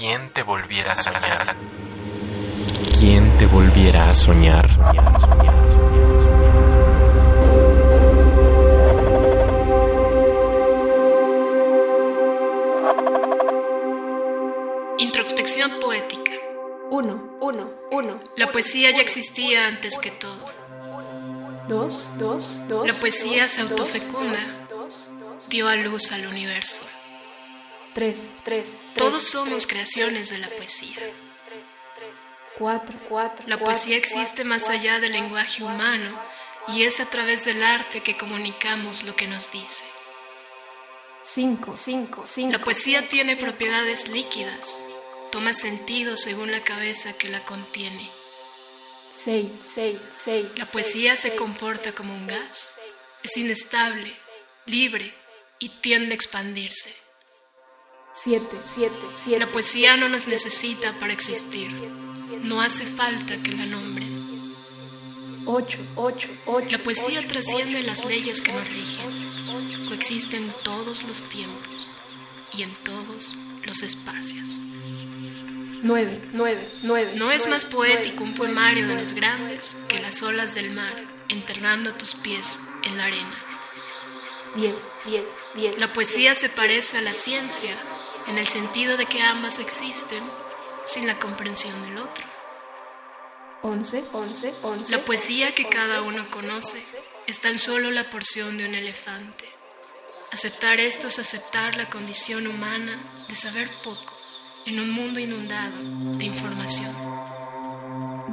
¿Quién te volviera a soñar? ¿Quién te volviera a soñar? Introspección poética. 1, 1, 1. La poesía ya existía antes que todo. 2, 2, 2. La poesía se autofecunda, dio a luz al universo. 3, 3. Todos somos creaciones de la poesía. 4, 4. La poesía existe más allá del lenguaje humano y es a través del arte que comunicamos lo que nos dice. 5, 5, 5. La poesía tiene propiedades líquidas, toma sentido según la cabeza que la contiene. 6, 6, 6. La poesía se comporta como un gas, es inestable, libre y tiende a expandirse. 7, 7, 7. La poesía no nos necesita para existir, no hace falta que la nombren. 8, 8, 8. La poesía trasciende las leyes que nos rigen, coexiste en todos los tiempos y en todos los espacios. 9, 9, 9. No es más poético un poemario de los grandes que las olas del mar enterrando tus pies en la arena. 10, 10, 10. La poesía se parece a la ciencia en el sentido de que ambas existen sin la comprensión del otro. 11, 11, 11. La poesía que cada uno conoce es tan solo la porción de un elefante. Aceptar esto es aceptar la condición humana de saber poco en un mundo inundado de información.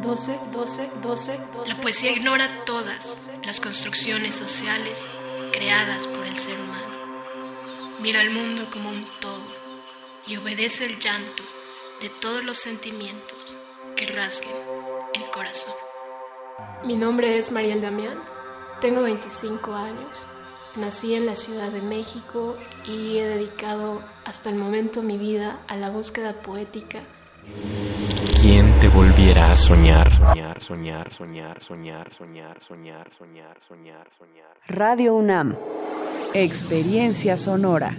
12, 12, 12, 12. La poesía ignora todas las construcciones sociales creadas por el ser humano. Mira al mundo como un todo y obedece el llanto de todos los sentimientos que rasguen el corazón. Mi nombre es Mariel Damián, tengo 25 años, nací en la Ciudad de México y he dedicado hasta el momento mi vida a la búsqueda poética. ¿Quién te volviera a soñar? Soñar, soñar, soñar, soñar, soñar, soñar, soñar, soñar, soñar. Radio UNAM. Experiencia sonora.